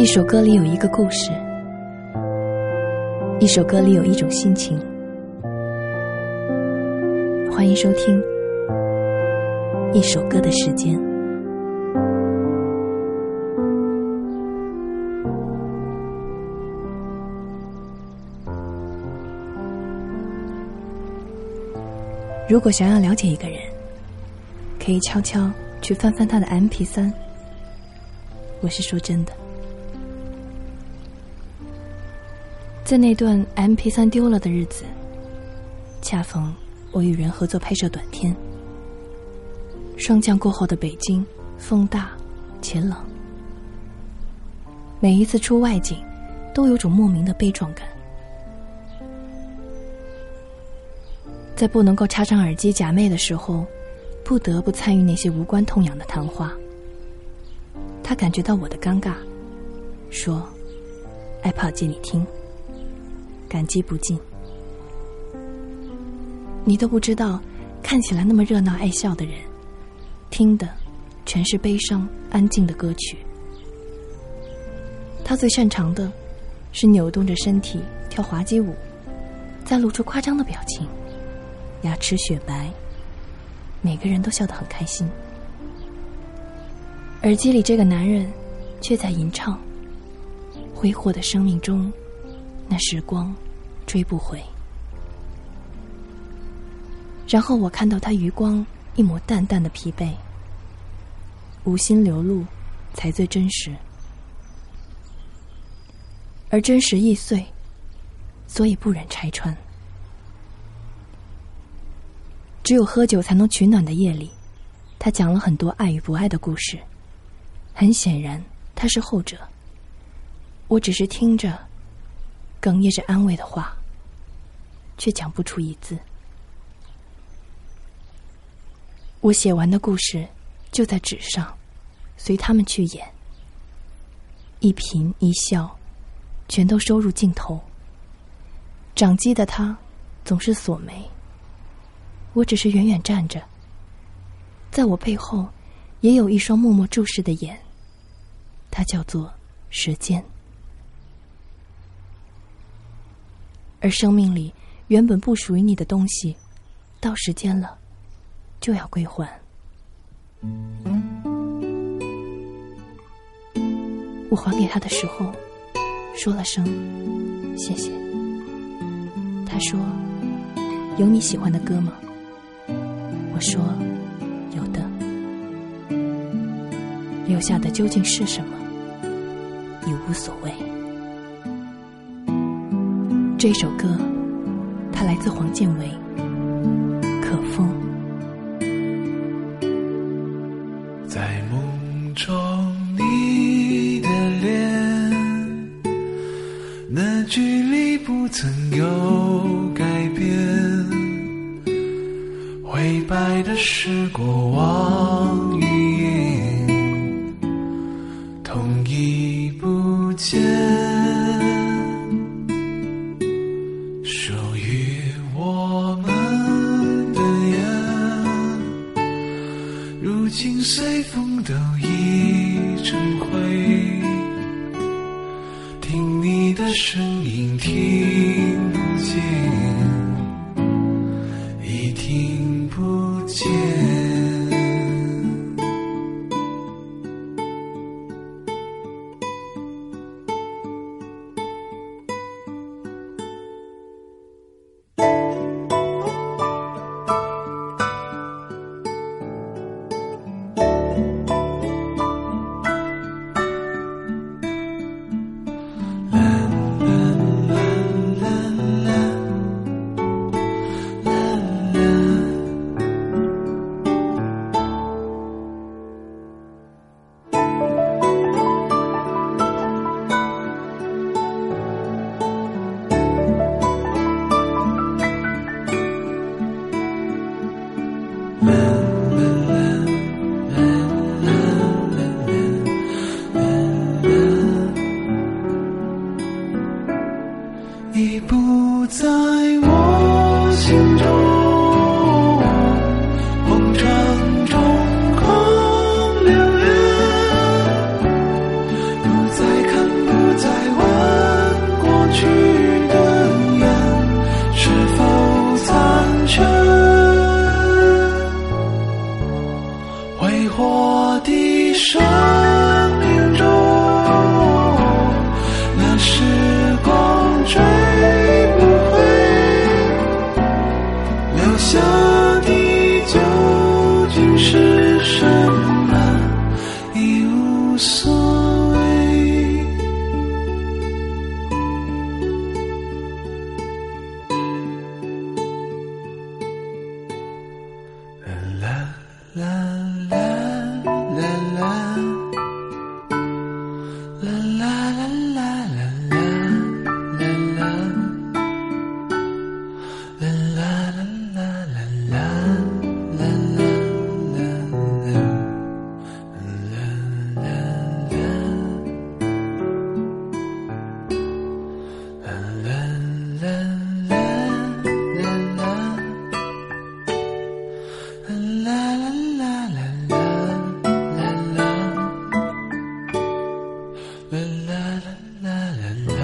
一首歌里有一个故事，一首歌里有一种心情。欢迎收听《一首歌的时间》。如果想要了解一个人，可以悄悄去翻翻他的 M P 三。我是说真的。在那段 M P 三丢了的日子，恰逢我与人合作拍摄短片。霜降过后的北京，风大且冷。每一次出外景，都有种莫名的悲壮感。在不能够插上耳机假寐的时候，不得不参与那些无关痛痒的谈话。他感觉到我的尴尬，说：“iPod 借你听。”感激不尽。你都不知道，看起来那么热闹爱笑的人，听的全是悲伤安静的歌曲。他最擅长的，是扭动着身体跳滑稽舞，再露出夸张的表情，牙齿雪白，每个人都笑得很开心。耳机里这个男人，却在吟唱，挥霍的生命中。那时光追不回，然后我看到他余光一抹淡淡的疲惫，无心流露才最真实，而真实易碎，所以不忍拆穿。只有喝酒才能取暖的夜里，他讲了很多爱与不爱的故事，很显然他是后者，我只是听着。哽咽着安慰的话，却讲不出一字。我写完的故事就在纸上，随他们去演。一颦一笑，全都收入镜头。掌机的他总是锁眉，我只是远远站着。在我背后，也有一双默默注视的眼，它叫做时间。而生命里原本不属于你的东西，到时间了，就要归还。我还给他的时候，说了声谢谢。他说：“有你喜欢的歌吗？”我说：“有的。”留下的究竟是什么，已无所谓。这首歌，它来自黄建为，《可风》。在梦中，你的脸，那距离不曾有改变，灰白的是过往云烟，痛已不见。风都已成灰，听你的声音听不见，已听不见。挥霍的伤。啦啦啦啦啦。